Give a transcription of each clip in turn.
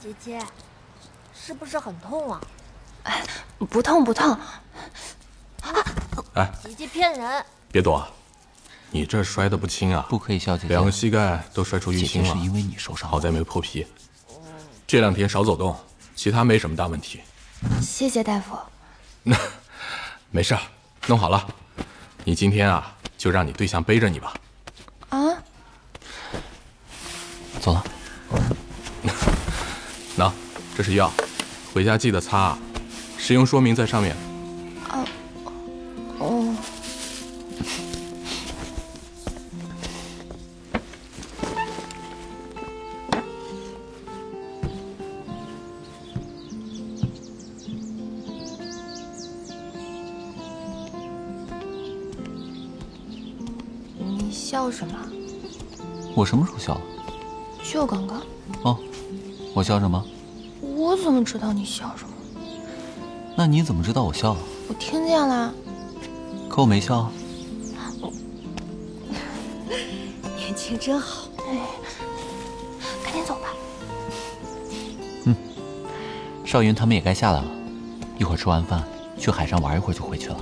姐姐，是不是很痛啊？哎不痛不痛。哎，姐姐骗人！别躲，你这摔的不轻啊！不可以笑姐姐，两个膝盖都摔出淤青了。是因为你受伤，好在没破皮。这两天少走动，其他没什么大问题。谢谢大夫。那 没事，弄好了。你今天啊，就让你对象背着你吧。啊？走了。喏，这是药，回家记得擦，使用说明在上面。哦。哦。你笑什么？我什么时候笑了？就刚刚。哦，我笑什么？知道你笑什么？那你怎么知道我笑了？我听见了。可我没笑。年轻真好。哎，赶紧走吧。嗯，少云他们也该下来了，一会儿吃完饭去海上玩一会儿就回去了。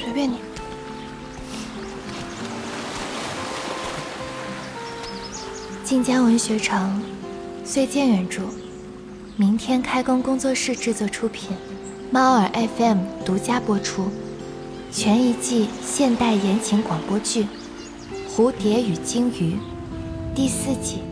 随便你。晋江文学城，岁剑原著，明天开工工作室制作出品，猫耳 FM 独家播出，全一季现代言情广播剧《蝴蝶与鲸鱼》第四季。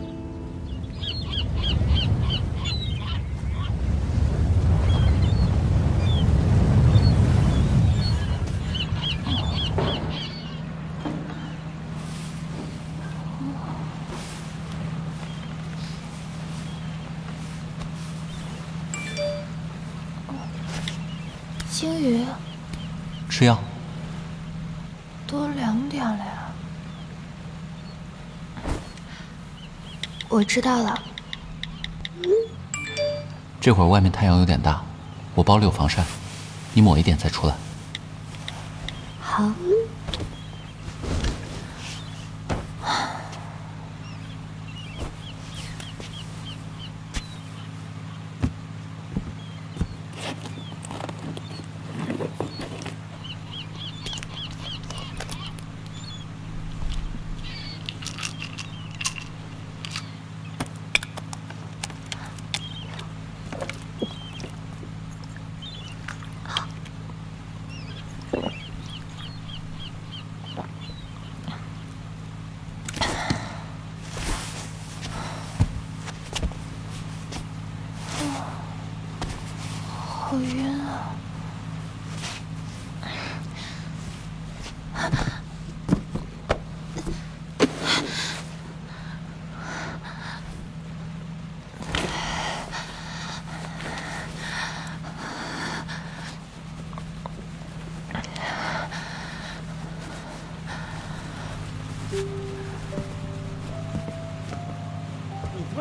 鲸鱼，吃药。都两点了呀。我知道了。这会儿外面太阳有点大，我包里有防晒，你抹一点再出来。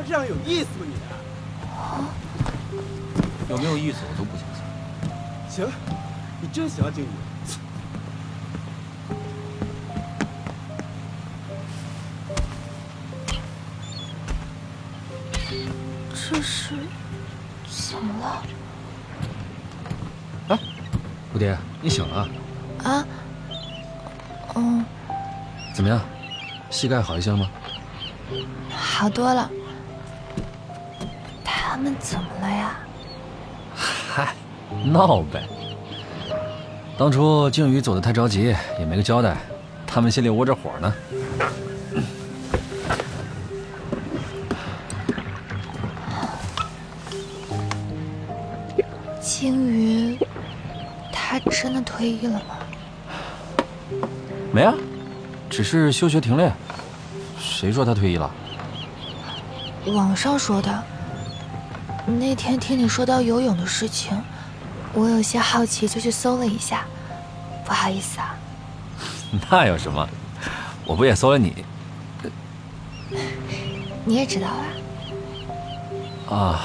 这样有意思吗你？有没有意思我都不相信。行，你真喜欢鲸鱼。这是怎么了？哎，蝴蝶，你醒了？啊？嗯。怎么样？膝盖好一些了吗？好多了。闹呗。当初鲸鱼走的太着急，也没个交代，他们心里窝着火呢。鲸鱼，他真的退役了吗？没啊，只是休学停练。谁说他退役了？网上说的。那天听你说到游泳的事情，我有些好奇，就去搜了一下。不好意思啊。那有什么？我不也搜了你？你也知道啊？啊，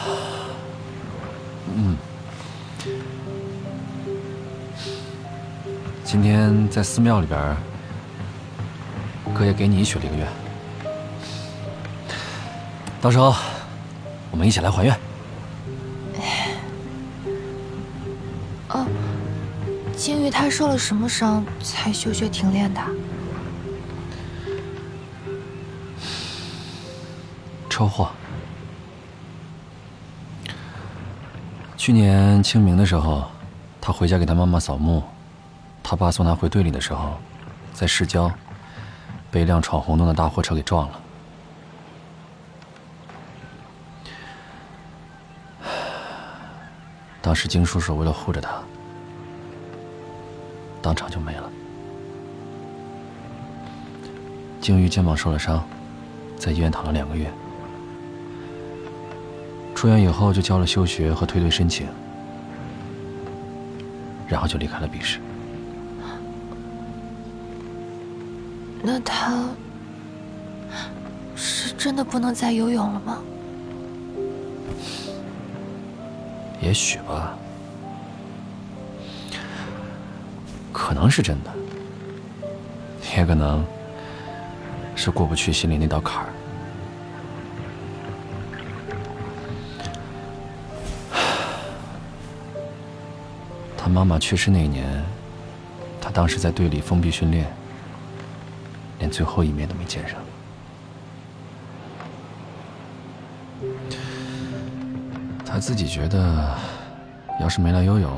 嗯。今天在寺庙里边，哥也给你许了一个愿，到时候我们一起来还愿。金鱼他受了什么伤才休学停练的？车祸。去年清明的时候，他回家给他妈妈扫墓，他爸送他回队里的时候，在市郊被一辆闯红灯的大货车给撞了。当时金叔叔为了护着他，当场就没了。鲸鱼肩膀受了伤，在医院躺了两个月。出院以后就交了休学和退队申请，然后就离开了笔试。那他是真的不能再游泳了吗？也许吧，可能是真的，也可能是过不去心里那道坎儿。他妈妈去世那年，他当时在队里封闭训练，连最后一面都没见上。他自己觉得，要是没来游泳，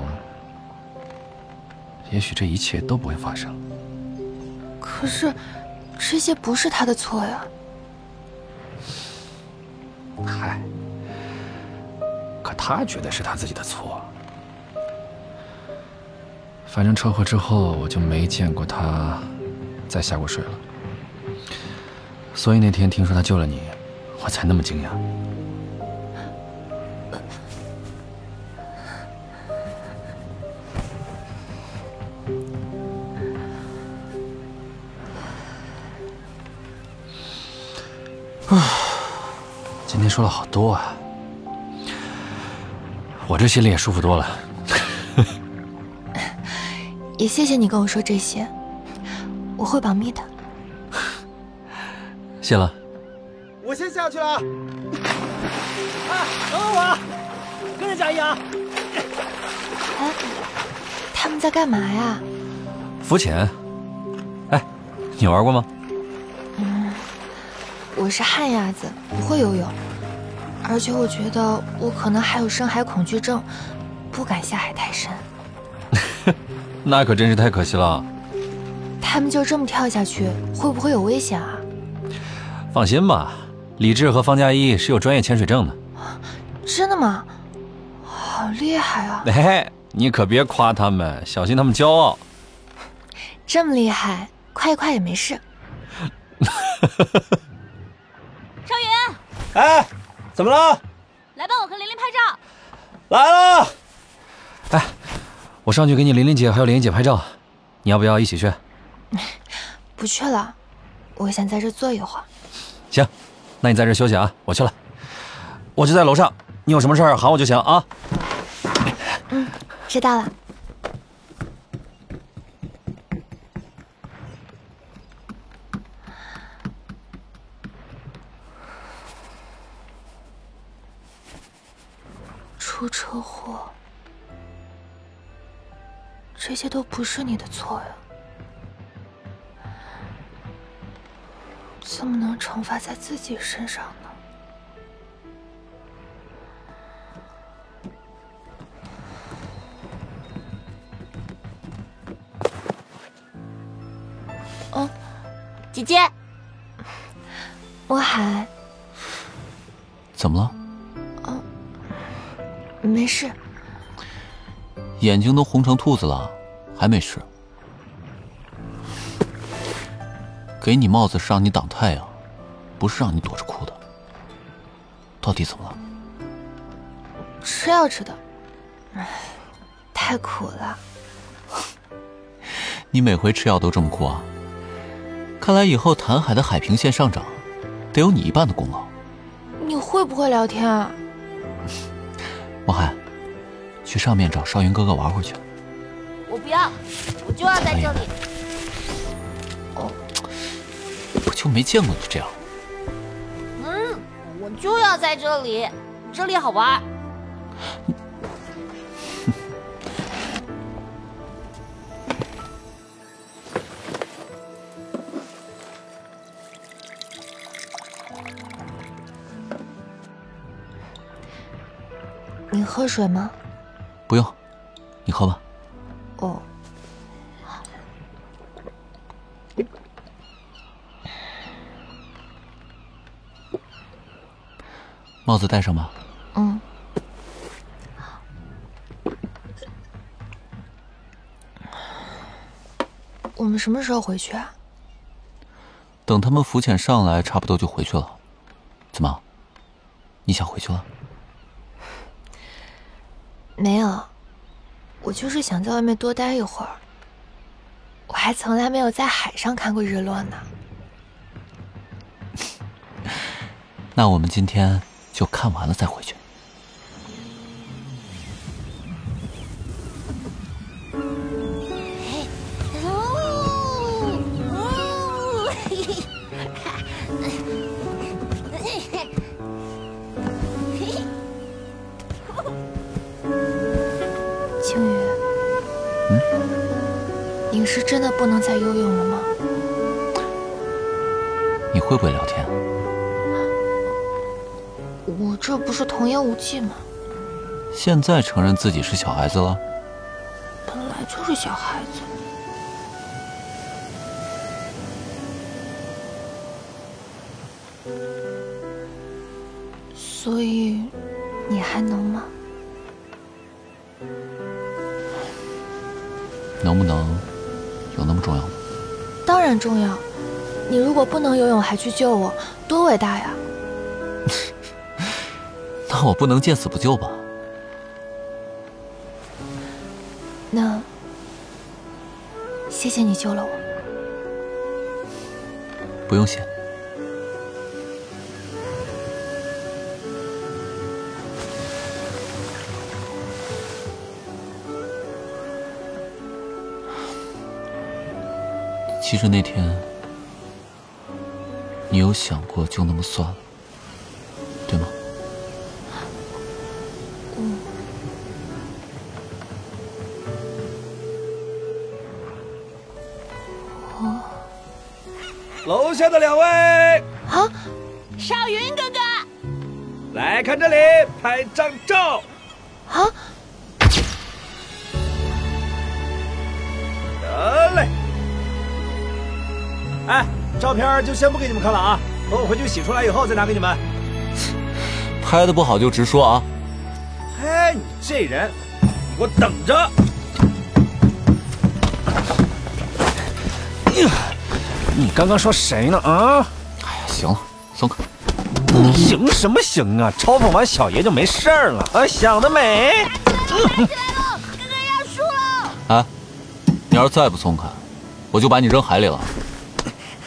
也许这一切都不会发生。可是，这些不是他的错呀。嗨，可他觉得是他自己的错。反正车祸之后，我就没见过他再下过水了。所以那天听说他救了你，我才那么惊讶。说了好多啊，我这心里也舒服多了。也谢谢你跟我说这些，我会保密的。谢了。我先下去了。哎，等等我，跟着佳怡啊。哎，他们在干嘛呀？浮潜。哎，你玩过吗？嗯，我是旱鸭子，不会游泳，而且我觉得我可能还有深海恐惧症，不敢下海太深。那可真是太可惜了。他们就这么跳下去，会不会有危险啊？放心吧，李志和方佳一是有专业潜水证的。真的吗？好厉害啊！哎，你可别夸他们，小心他们骄傲。这么厉害，夸一夸也没事。少云，哎，怎么了？来帮我和琳琳拍照。来了。哎。我上去给你琳琳姐还有莲姐拍照，你要不要一起去？不去了，我想在这坐一会儿。行，那你在这休息啊，我去了。我就在楼上，你有什么事儿喊我就行啊。嗯，知道了。出车祸。这些都不是你的错呀，怎么能惩罚在自己身上呢？哦，姐姐，我海，怎么了？哦，没事。眼睛都红成兔子了，还没事？给你帽子是让你挡太阳，不是让你躲着哭的。到底怎么了？吃药吃的，太苦了。你每回吃药都这么哭啊？看来以后潭海的海平线上涨，得有你一半的功劳。你会不会聊天啊？王海。去上面找少云哥哥玩会儿去。我不要，我就要在这里。哦，我就没见过你这样。嗯，我就要在这里，这里好玩。你喝水吗？不用，你喝吧。哦。帽子戴上吧。嗯。我们什么时候回去啊？等他们浮潜上来，差不多就回去了。怎么？你想回去了？没有，我就是想在外面多待一会儿。我还从来没有在海上看过日落呢。那我们今天就看完了再回去。现在承认自己是小孩子了？本来就是小孩子。所以，你还能吗？能不能有那么重要吗？当然重要。你如果不能游泳还去救我，多伟大呀！那我不能见死不救吧？谢谢你救了我。不用谢。其实那天，你有想过就那么算了，下的两位。啊，少云哥哥，来看这里，拍张照。啊。得嘞。哎，照片就先不给你们看了啊，等我回去洗出来以后再拿给你们。拍的不好就直说啊！哎，你这人，你给我等着！你刚刚说谁呢？啊！哎呀，行了，松开。行什么行啊？嘲讽完小爷就没事了啊？想得美！起来了，哥哥要输了！哎，你要是再不松开，我就把你扔海里了。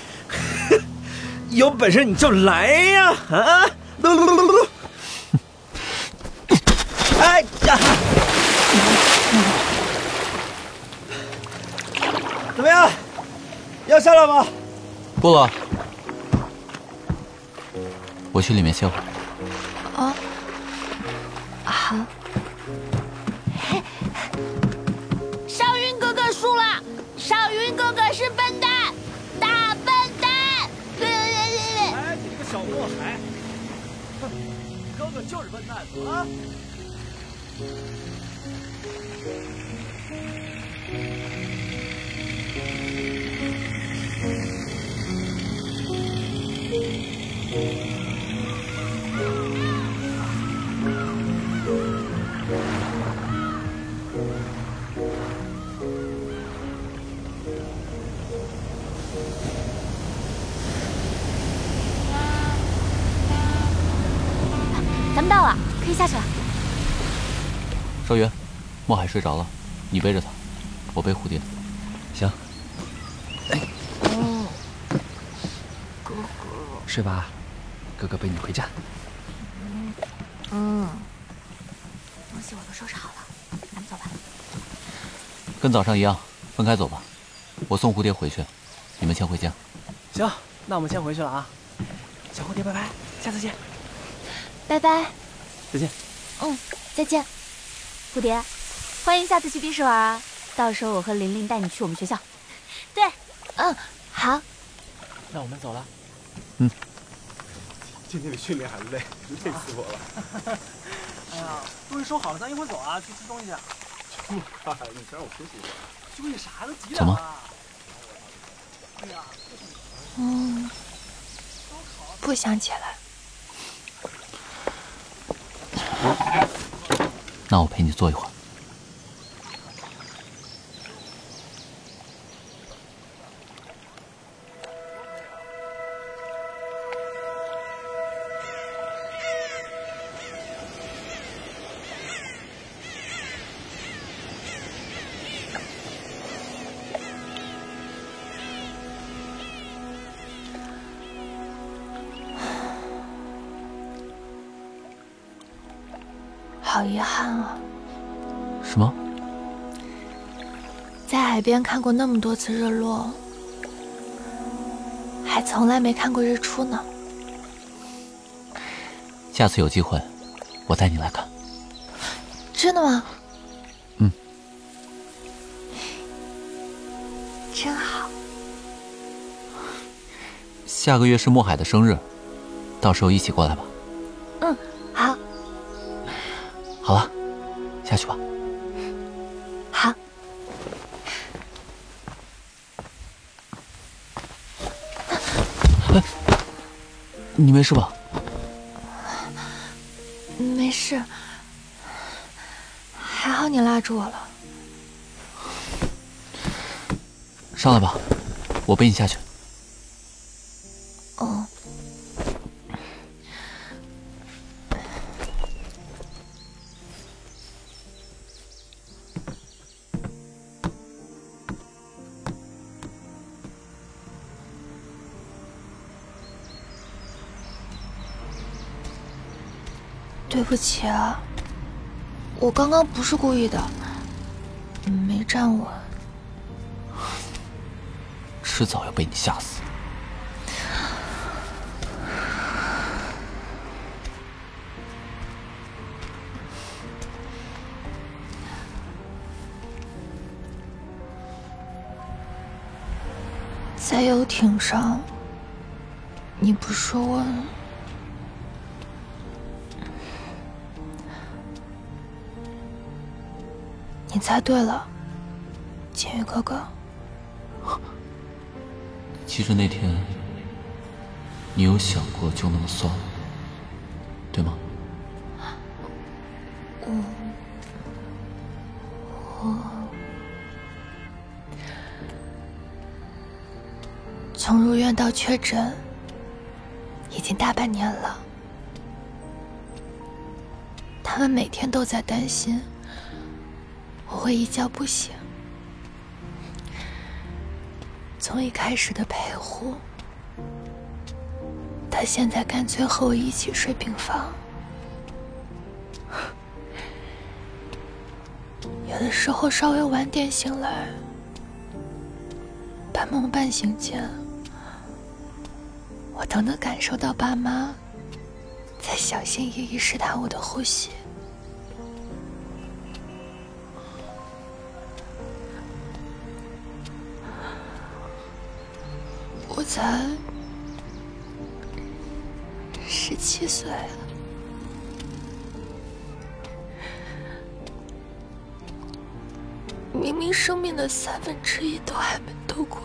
有本事你就来呀！啊！噜噜噜噜噜！哎呀！怎么样？要下来吗？不了，我去里面歇会儿。哦，好。少云哥哥输了，少云哥哥是笨蛋，大笨蛋！哎，你这个小祸害！哼，哥哥就是笨蛋，怎咱们到了，可以下去了。少云，莫海睡着了，你背着他，我背蝴蝶。行。哎。哦。哥哥。睡吧，哥哥背你回家。嗯。嗯。东西我都收拾好了，咱们走吧。跟早上一样，分开走吧。我送蝴蝶回去，你们先回家。行，那我们先回去了啊。小蝴蝶，拜拜，下次见。拜拜。再见。嗯，再见。蝴蝶，欢迎下次去冰室玩啊！到时候我和玲玲带你去我们学校。对，嗯，好。那我们走了。嗯。今天比训练还累，累死我了。哎呀，东西收好了，咱一会儿走啊，去吃东西。这么快，你先让我休息一下。休息啥都几点了？哎呀。嗯，不想起来。那我陪你坐一会儿。边看过那么多次日落，还从来没看过日出呢。下次有机会，我带你来看。真的吗？嗯。真好。下个月是墨海的生日，到时候一起过来吧。你没事吧？没事，还好你拉住我了。上来吧，我背你下去。不起啊，我刚刚不是故意的，没站稳，迟早要被你吓死。在游艇上，你不是问？你猜对了，剑宇哥哥。其实那天，你有想过就那么算了，对吗？我我从入院到确诊，已经大半年了。他们每天都在担心。我一觉不醒，从一开始的陪护，他现在干脆和我一起睡病房。有的时候稍微晚点醒来，半梦半醒间，我都能感受到爸妈在小心翼翼试探我的呼吸。才十七岁，明明生命的三分之一都还没度过，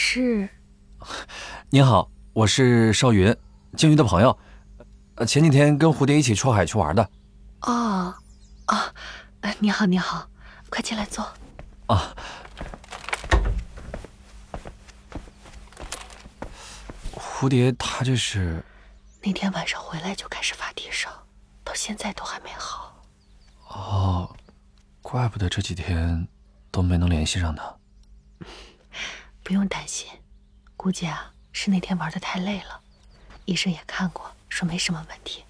是？您好，我是邵云，鲸鱼的朋友。呃，前几天跟蝴蝶一起出海去玩的。哦，啊，你好，你好，快进来坐。啊。蝴蝶，他这是？那天晚上回来就开始发低烧，到现在都还没好。哦，怪不得这几天都没能联系上他。不用担心，估计啊是那天玩的太累了。医生也看过，说没什么问题，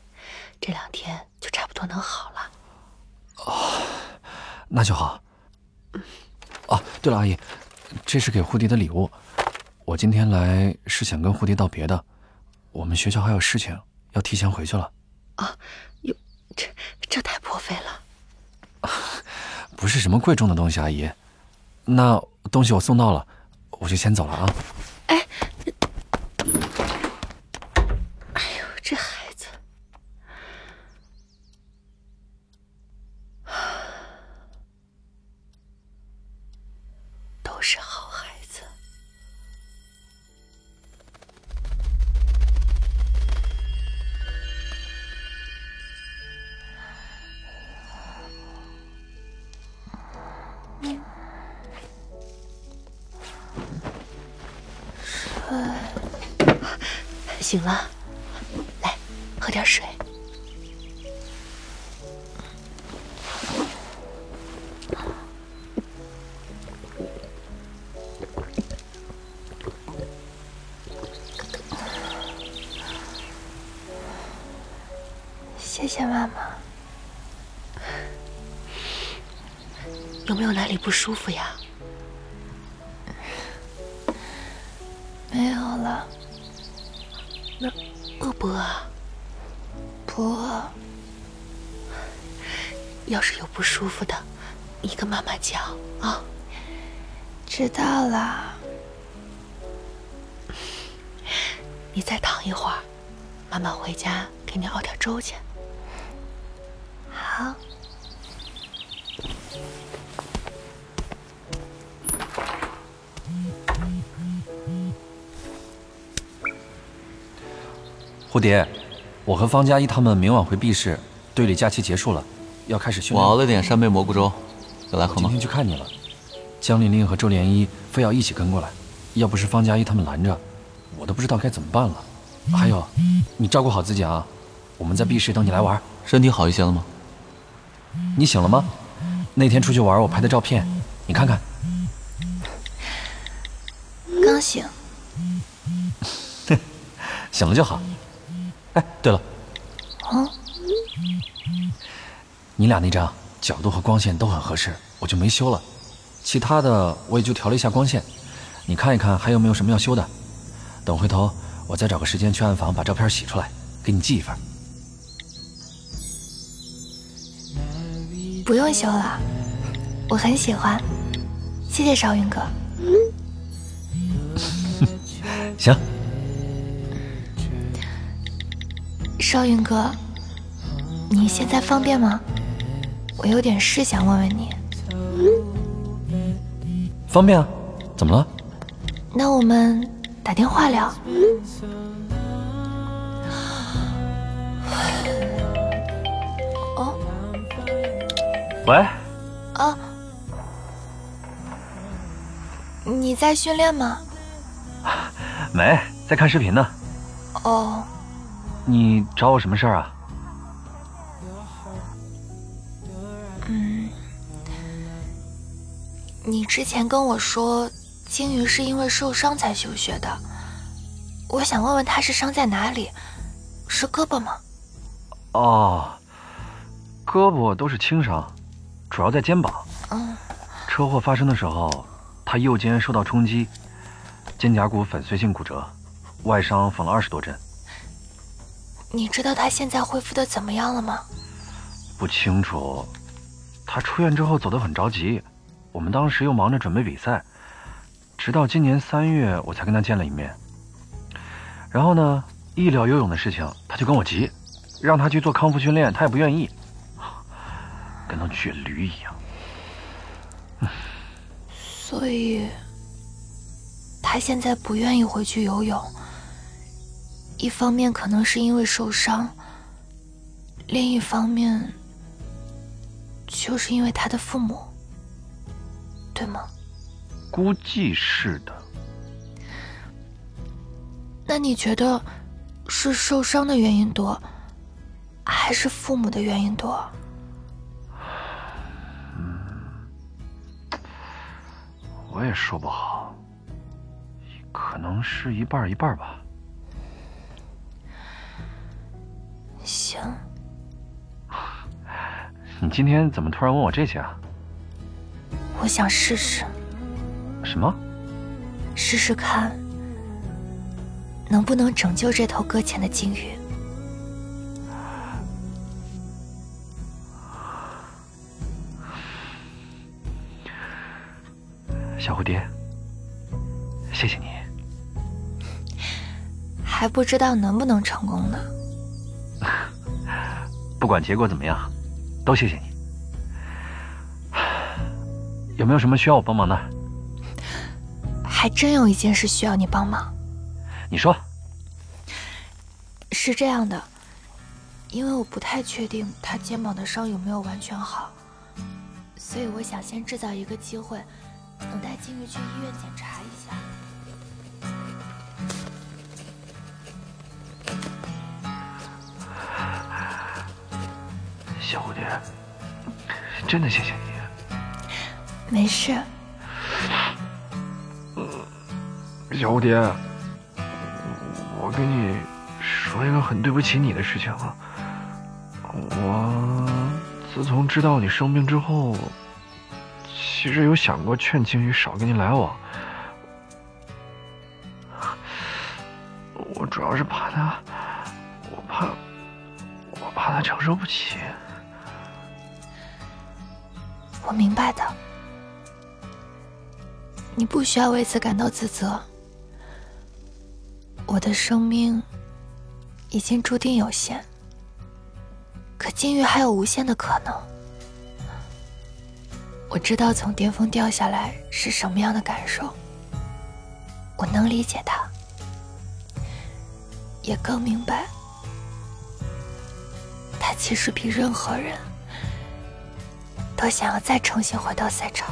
这两天就差不多能好了。哦，那就好。哦，对了，阿姨，这是给蝴蝶的礼物。我今天来是想跟蝴蝶道别的，我们学校还有事情，要提前回去了。啊，哟，这这太破费了。不是什么贵重的东西，阿姨。那东西我送到了，我就先走了啊。哎，哎呦，这孩子都是好醒了，来喝点水。谢谢妈妈。有没有哪里不舒服呀？你跟妈妈讲啊。知道了。你再躺一会儿，妈妈回家给你熬点粥去。好。蝴蝶，我和方佳一他们明晚回 B 市，队里假期结束了，要开始训练。我熬了点扇贝蘑菇粥，要来喝吗？今天去看你了，江玲玲和周莲依非要一起跟过来，要不是方佳一他们拦着，我都不知道该怎么办了。还有，你照顾好自己啊，我们在 B 市等你来玩。身体好一些了吗？你醒了吗？那天出去玩我拍的照片，你看看。刚醒。醒了就好。哎，对了，哦，你俩那张角度和光线都很合适，我就没修了。其他的我也就调了一下光线，你看一看还有没有什么要修的。等回头我再找个时间去暗房把照片洗出来，给你寄一份。不用修了，我很喜欢，谢谢少云哥。行。少云哥，你现在方便吗？我有点事想问问你。方便啊，怎么了？那我们打电话聊。哦。喂。啊。你在训练吗？没，在看视频呢。哦。你找我什么事儿啊？你之前跟我说，鲸鱼是因为受伤才休学的。我想问问他是伤在哪里？是胳膊吗？哦，胳膊都是轻伤，主要在肩膀。嗯。车祸发生的时候，他右肩受到冲击，肩胛骨粉碎性骨折，外伤缝了二十多针。你知道他现在恢复的怎么样了吗？不清楚，他出院之后走得很着急，我们当时又忙着准备比赛，直到今年三月我才跟他见了一面。然后呢，一聊游泳的事情，他就跟我急，让他去做康复训练，他也不愿意，跟头倔驴一样。所以，他现在不愿意回去游泳。一方面可能是因为受伤，另一方面就是因为他的父母，对吗？估计是的。那你觉得是受伤的原因多，还是父母的原因多？我也说不好，可能是一半一半吧。行，你今天怎么突然问我这些啊？我想试试，什么？试试看能不能拯救这头搁浅的鲸鱼。小蝴蝶，谢谢你。还不知道能不能成功呢。不管结果怎么样，都谢谢你。有没有什么需要我帮忙的？还真有一件事需要你帮忙。你说。是这样的，因为我不太确定他肩膀的伤有没有完全好，所以我想先制造一个机会，能带金鱼去医院检查一下。小蝴蝶，真的谢谢你。没事。小蝴蝶，我跟你说一个很对不起你的事情啊。我自从知道你生病之后，其实有想过劝青雨少跟你来往。我主要是怕他，我怕，我怕他承受不起。不需要为此感到自责。我的生命已经注定有限，可金玉还有无限的可能。我知道从巅峰掉下来是什么样的感受，我能理解他，也更明白他其实比任何人都想要再重新回到赛场。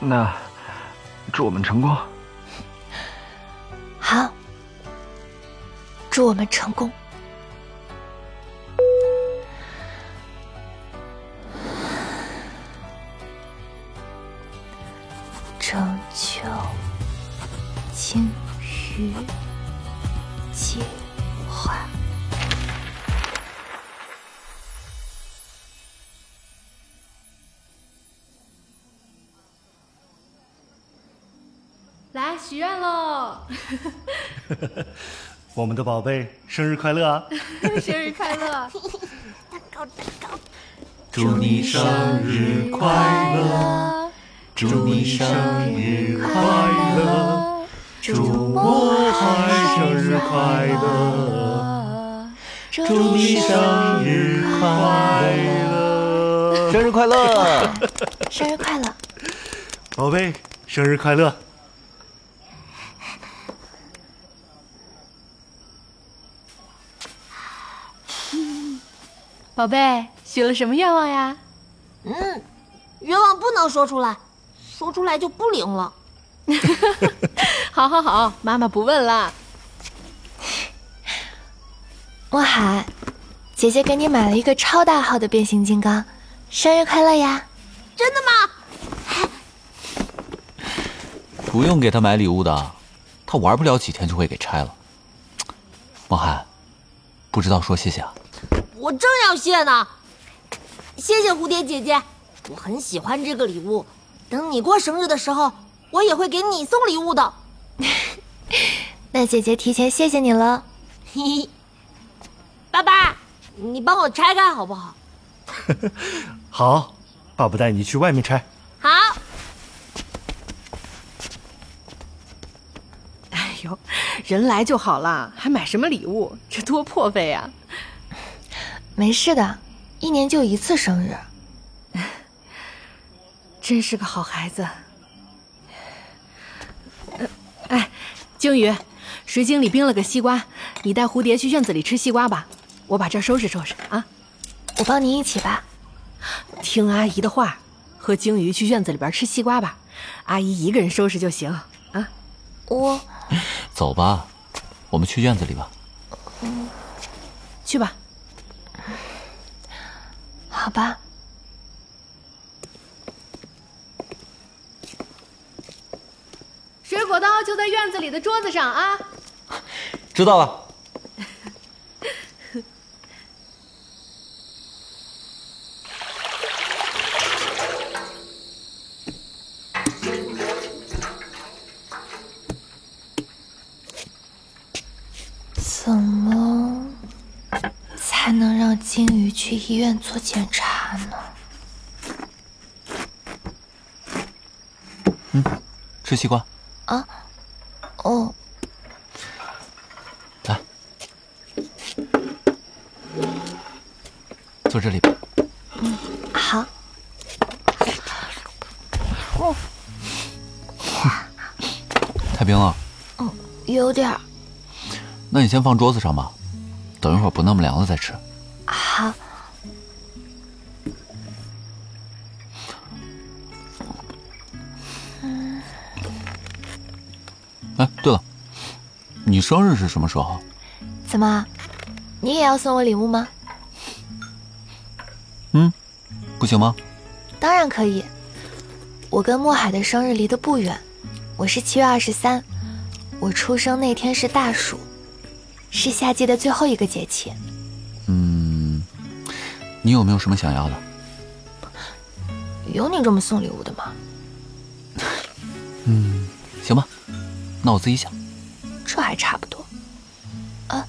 那，祝我们成功。好，祝我们成功。们的宝贝生日快乐啊！生日快乐！蛋糕蛋糕，祝你生日快乐！祝你生日快乐！祝我海生日快乐！祝你生日快乐！生日快乐！生日快乐！宝贝，生日快乐！宝贝，许了什么愿望呀？嗯，愿望不能说出来，说出来就不灵了。好，好，好，妈妈不问了。莫海，姐姐给你买了一个超大号的变形金刚，生日快乐呀！真的吗？不用给他买礼物的，他玩不了几天就会给拆了。孟涵，不知道说谢谢啊？我正要谢呢，谢谢蝴蝶姐姐，我很喜欢这个礼物。等你过生日的时候，我也会给你送礼物的。那姐姐提前谢谢你了。嘿嘿，爸爸，你帮我拆开好不好？好，爸爸带你去外面拆。好。哎呦，人来就好了，还买什么礼物？这多破费呀！没事的，一年就一次生日。真是个好孩子。呃哎，鲸鱼，水井里冰了个西瓜，你带蝴蝶去院子里吃西瓜吧，我把这儿收拾收拾啊。我帮您一起吧。听阿姨的话，和鲸鱼去院子里边吃西瓜吧。阿姨一个人收拾就行啊。我走吧，我们去院子里吧。嗯，去吧。好吧。水果刀就在院子里的桌子上啊。知道了。怎么才能让金鱼去医院做检查呢？嗯，吃西瓜。啊，哦，来，坐这里吧。嗯，好。哦，太冰了。嗯，有点儿。那你先放桌子上吧，等一会儿不那么凉了再吃。好。嗯。哎，对了，你生日是什么时候？怎么，你也要送我礼物吗？嗯，不行吗？当然可以。我跟墨海的生日离得不远，我是七月二十三，我出生那天是大暑。是夏季的最后一个节气。嗯，你有没有什么想要的？有你这么送礼物的吗？嗯，行吧，那我自己想。这还差不多。啊，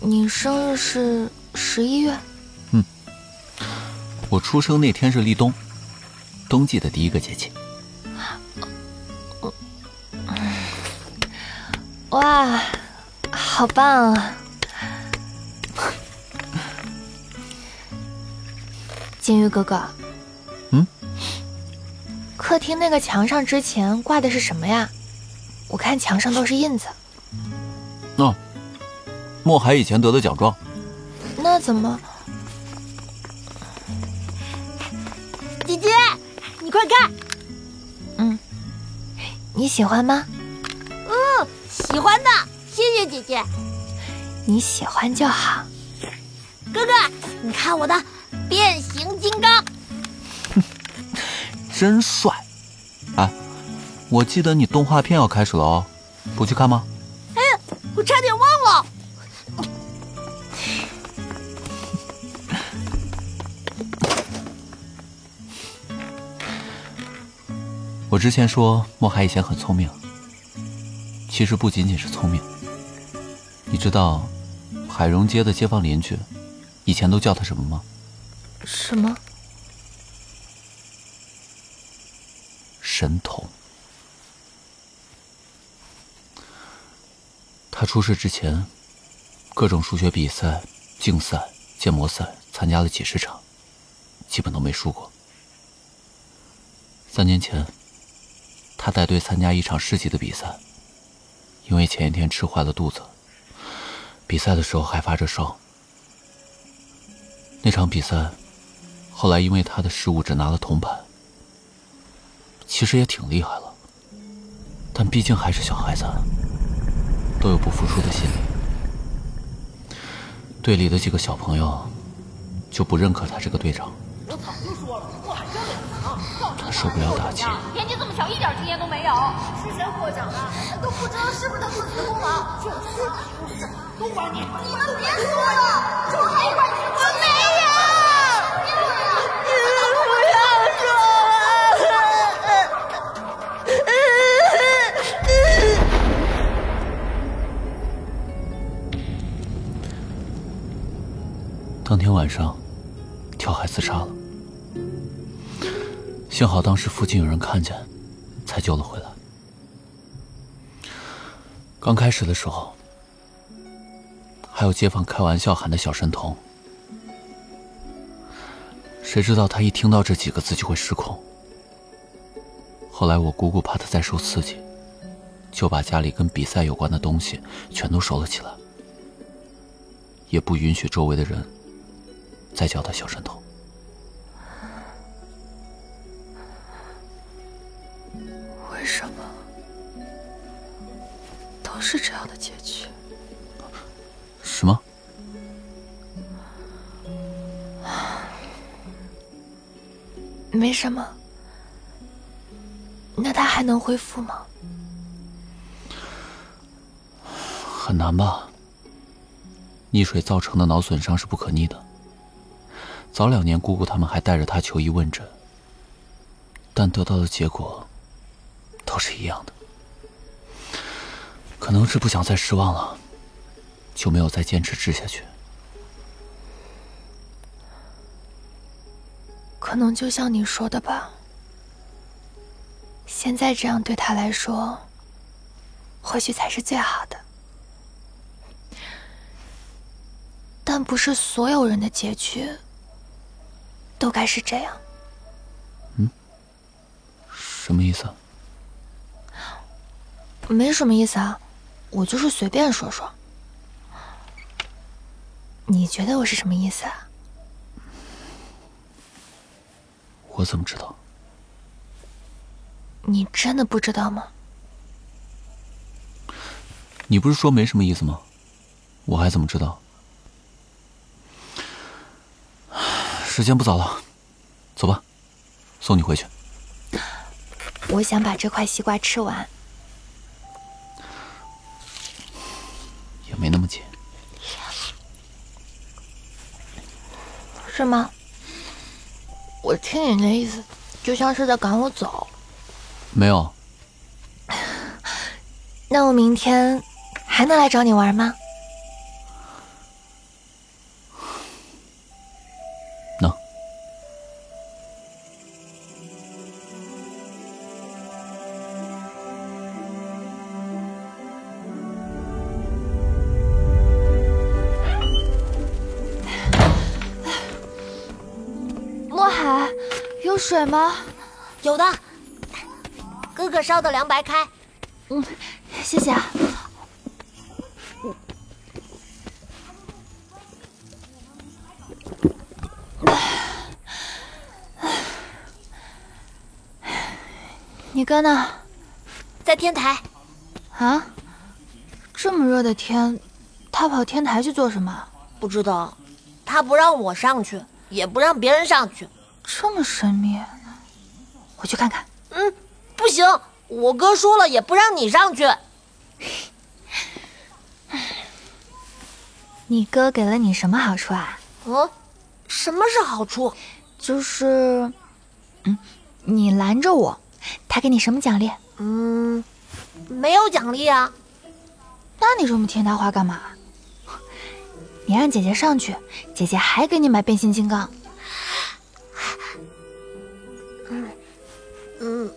你生日是十一月？嗯，我出生那天是立冬，冬季的第一个节气。哇！好棒啊，金鱼哥哥。嗯，客厅那个墙上之前挂的是什么呀？我看墙上都是印子。哦，墨海以前得的奖状。那怎么？姐姐，你快看。嗯，你喜欢吗？嗯，喜欢的。谢谢姐姐，你喜欢就好。哥哥，你看我的变形金刚，真帅！哎，我记得你动画片要开始了哦，不去看吗？哎，我差点忘了。我之前说墨海以前很聪明，其实不仅仅是聪明。你知道海荣街的街坊邻居以前都叫他什么吗？什么？神童。他出事之前，各种数学比赛、竞赛、建模赛参加了几十场，基本都没输过。三年前，他带队参加一场市级的比赛，因为前一天吃坏了肚子。比赛的时候还发着烧。那场比赛，后来因为他的失误只拿了铜牌，其实也挺厉害了。但毕竟还是小孩子，都有不服输的心理。队里的几个小朋友就不认可他这个队长。我早就说了，我还真脸长，他受不了打击。年纪这么小，一点经验都没有。是谁获奖的？都不知道是不是他自己的功劳。就是，都怪你！你们别说了，就还怪你！我没有！你不要说了。当天晚上，跳海自杀了。幸好当时附近有人看见，才救了回来。刚开始的时候。还有街坊开玩笑喊的小神童，谁知道他一听到这几个字就会失控。后来我姑姑怕他再受刺激，就把家里跟比赛有关的东西全都收了起来，也不允许周围的人再叫他小神童。什么。那他还能恢复吗？很难吧。溺水造成的脑损伤是不可逆的。早两年，姑姑他们还带着他求医问诊，但得到的结果都是一样的。可能是不想再失望了，就没有再坚持治下去。可能就像你说的吧。现在这样对他来说，或许才是最好的。但不是所有人的结局都该是这样。嗯？什么意思？没什么意思啊，我就是随便说说。你觉得我是什么意思啊？我怎么知道？你真的不知道吗？你不是说没什么意思吗？我还怎么知道？时间不早了，走吧，送你回去。我想把这块西瓜吃完。也没那么紧。是吗？我听你那意思，就像是在赶我走。没有。那我明天还能来找你玩吗？水吗？有的。哥哥烧的凉白开，嗯，谢谢啊。你哥呢？在天台。啊？这么热的天，他跑天台去做什么？不知道，他不让我上去，也不让别人上去，这么神秘。我去看看。嗯。不行，我哥说了也不让你上去。你哥给了你什么好处啊？嗯，什么是好处？就是，嗯，你拦着我，他给你什么奖励？嗯，没有奖励啊。那你这么听他话干嘛？你让姐姐上去，姐姐还给你买变形金刚。嗯，嗯。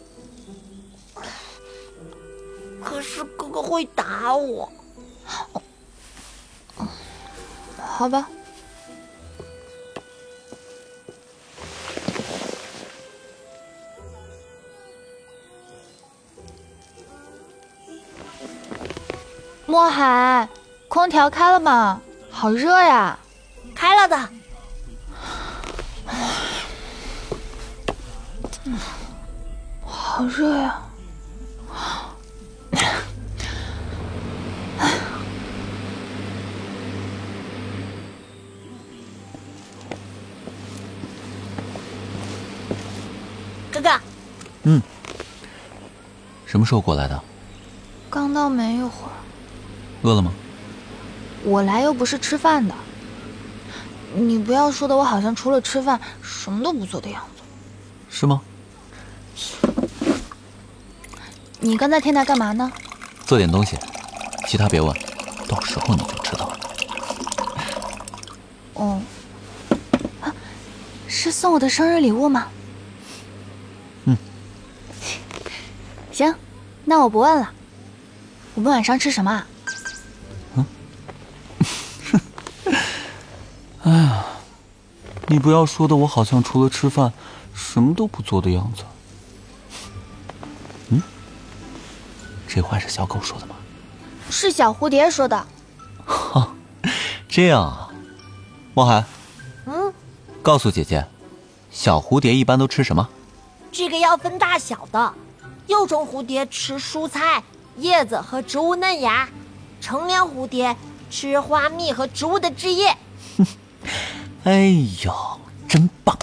可是哥哥会打我，好吧。墨海，空调开了吗？好热呀！开了的。好热呀！哥哥，嗯，什么时候过来的？刚到没一会儿。饿了吗？我来又不是吃饭的。你不要说的我好像除了吃饭什么都不做的样子。是吗？你刚在天台干嘛呢？做点东西，其他别问，到时候你就知道了。哦，是送我的生日礼物吗？嗯。行，那我不问了。我们晚上吃什么？嗯。哎呀，你不要说的我好像除了吃饭什么都不做的样子。这话是小狗说的吗？是小蝴蝶说的。哈，这样啊，莫寒，嗯，告诉姐姐，小蝴蝶一般都吃什么？这个要分大小的，幼虫蝴蝶吃蔬菜、叶子和植物嫩芽，成年蝴蝶吃花蜜和植物的汁液。哎呦，真棒！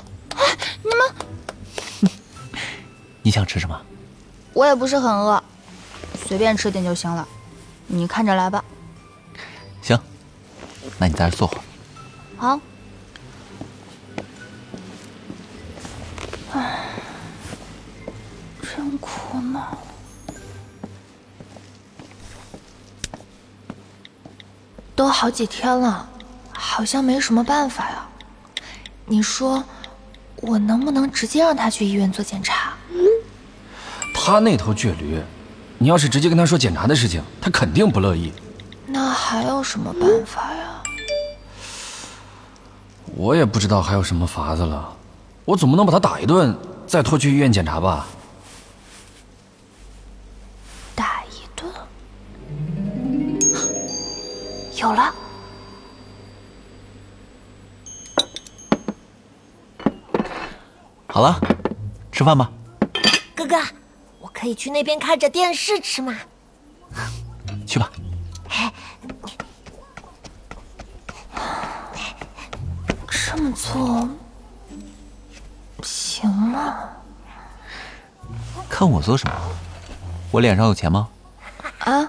你们，你想吃什么？我也不是很饿，随便吃点就行了，你看着来吧。行，那你在这坐会儿。好。唉，真苦恼。都好几天了，好像没什么办法呀。你说，我能不能直接让他去医院做检查？他那头倔驴，你要是直接跟他说检查的事情，他肯定不乐意。那还有什么办法呀？我也不知道还有什么法子了。我总不能把他打一顿，再拖去医院检查吧？打一顿？有了！好了，吃饭吧。可以去那边看着电视吃吗？去吧。这么做行吗？看我做什么？我脸上有钱吗？啊？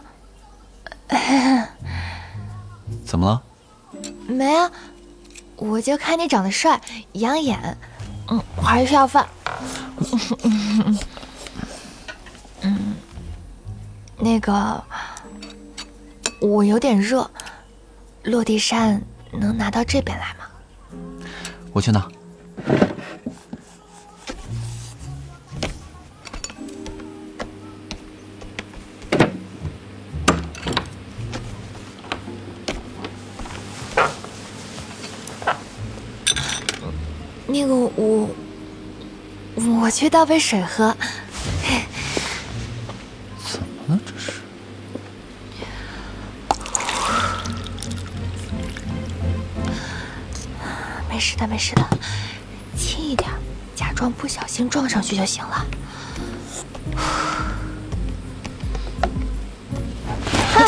怎么了？没啊，我就看你长得帅，养眼。嗯，我还是要饭。那个，我有点热，落地扇能拿到这边来吗？我去拿。那个，我我去倒杯水喝。的，没事的，轻一点，假装不小心撞上去就行了。啊！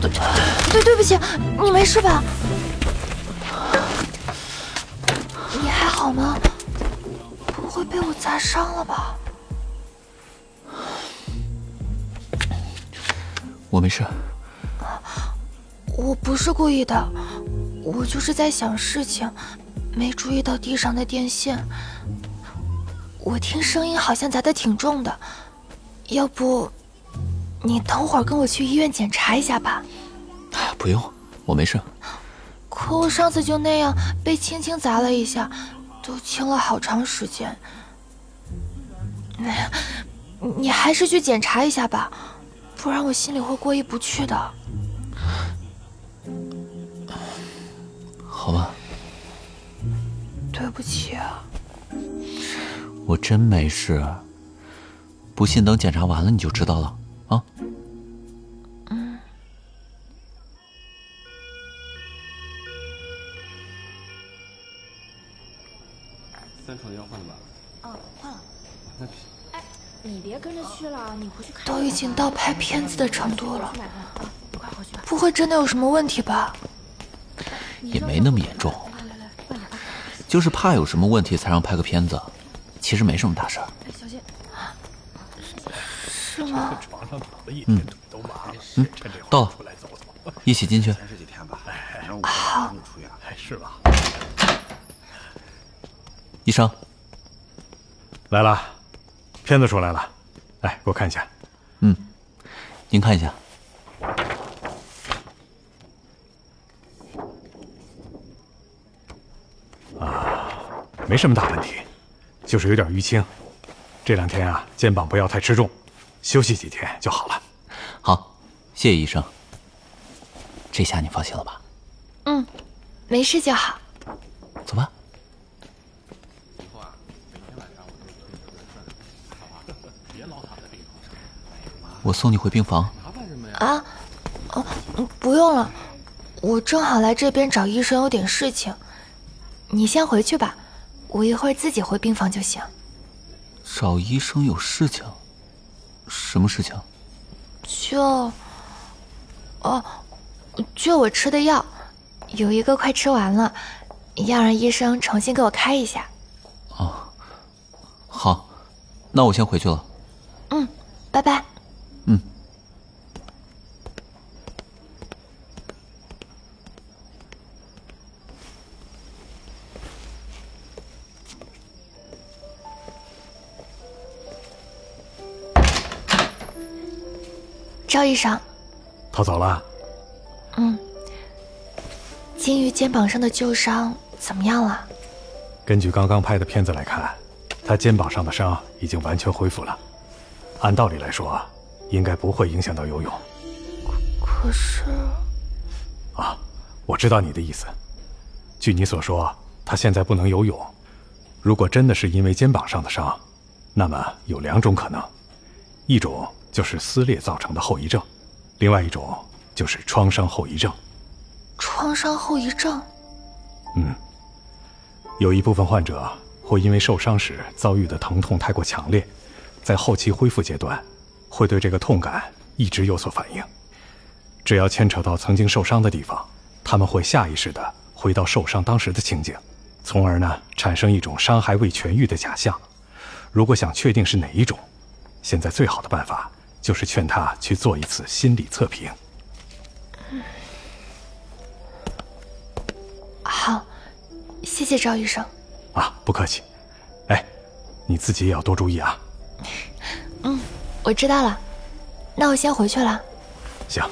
对对对不起，你没事吧？你还好吗？不会被我砸伤了吧？我没事。我不是故意的，我就是在想事情，没注意到地上的电线。我听声音好像砸的挺重的，要不你等会儿跟我去医院检查一下吧？不用，我没事。可我上次就那样被轻轻砸了一下，都轻了好长时间。你还是去检查一下吧，不然我心里会过意不去的。好吧。对不起啊。我真没事，不信等检查完了你就知道了啊。嗯。三床要换了吧？哦，换了。那哎，你别跟着去了，你回去看。都已经到拍片子的程度了，不会真的有什么问题吧？也没那么严重，就是怕有什么问题才让拍个片子，其实没什么大事儿。小心。是吗？嗯嗯，到了，一起进去。好。是吧？医生，来了，片子出来了，来给我看一下。嗯，您看一下。没什么大问题，就是有点淤青。这两天啊，肩膀不要太吃重，休息几天就好了。好，谢谢医生。这下你放心了吧？嗯，没事就好。走吧。我送你回病房。啊？哦，不用了，我正好来这边找医生，有点事情。你先回去吧。我一会儿自己回病房就行。找医生有事情？什么事情？就，哦，就我吃的药，有一个快吃完了，要让医生重新给我开一下。哦，好，那我先回去了。嗯，拜拜。赵医生，他走了。嗯，金鱼肩膀上的旧伤怎么样了？根据刚刚拍的片子来看，他肩膀上的伤已经完全恢复了。按道理来说，应该不会影响到游泳。可是……啊，我知道你的意思。据你所说，他现在不能游泳。如果真的是因为肩膀上的伤，那么有两种可能：一种……就是撕裂造成的后遗症，另外一种就是创伤后遗症。创伤后遗症。嗯，有一部分患者会因为受伤时遭遇的疼痛太过强烈，在后期恢复阶段，会对这个痛感一直有所反应。只要牵扯到曾经受伤的地方，他们会下意识的回到受伤当时的情景，从而呢产生一种伤还未痊愈的假象。如果想确定是哪一种，现在最好的办法。就是劝他去做一次心理测评。好，谢谢赵医生。啊，不客气。哎，你自己也要多注意啊。嗯，我知道了。那我先回去了。行。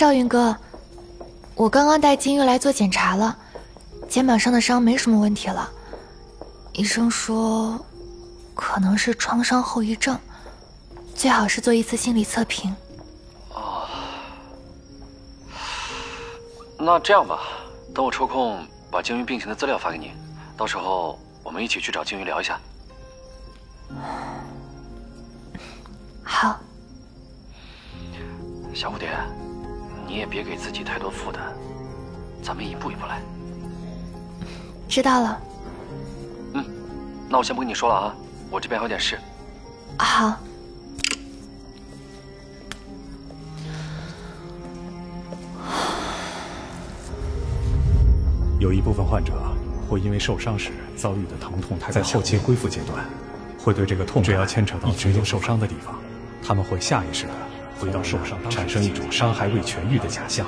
少云哥，我刚刚带金玉来做检查了，肩膀上的伤没什么问题了。医生说，可能是创伤后遗症，最好是做一次心理测评。哦，那这样吧，等我抽空把金玉病情的资料发给你，到时候我们一起去找金玉聊一下。好。小蝴蝶，你也别给自己太多负担，咱们一步一步来。知道了。嗯，那我先不跟你说了啊，我这边还有点事。好。有一部分患者会因为受伤时遭遇的疼痛太在后期恢复阶段，会对这个痛只要牵扯到曾经受伤的地方，他们会下意识的。回到受伤，产生一种伤害未痊愈的假象。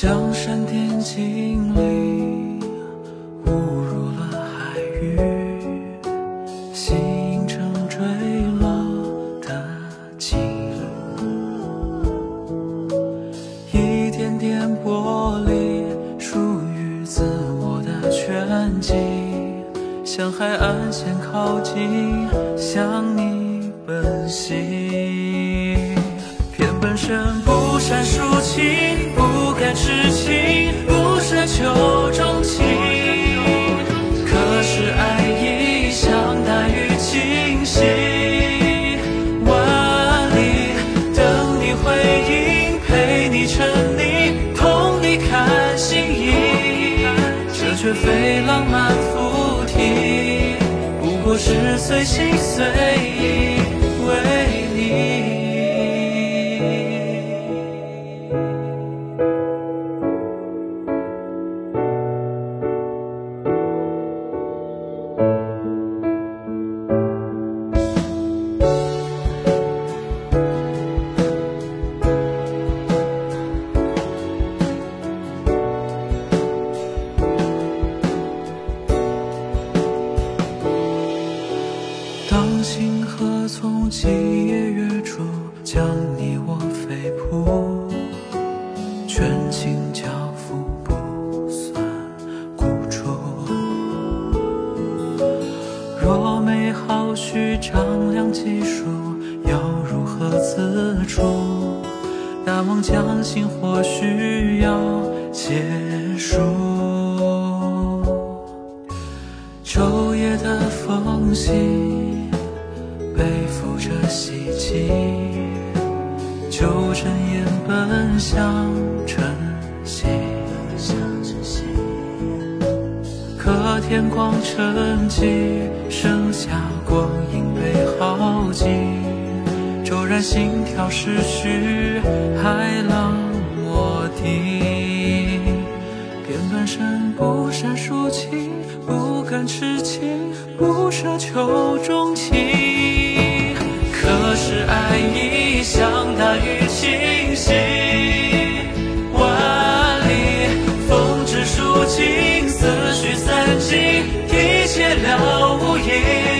向你奔袭，偏书要如何自处？大梦将醒或许要结束。昼夜的缝隙背负着希冀。就尘烟奔向晨曦。可天光沉寂剩下心跳失去，海浪漠地。片段声不胜抒情，不敢痴情，不奢求钟情。可是爱意像大雨倾泻，万里风止抒情，思绪散尽，一切了无影。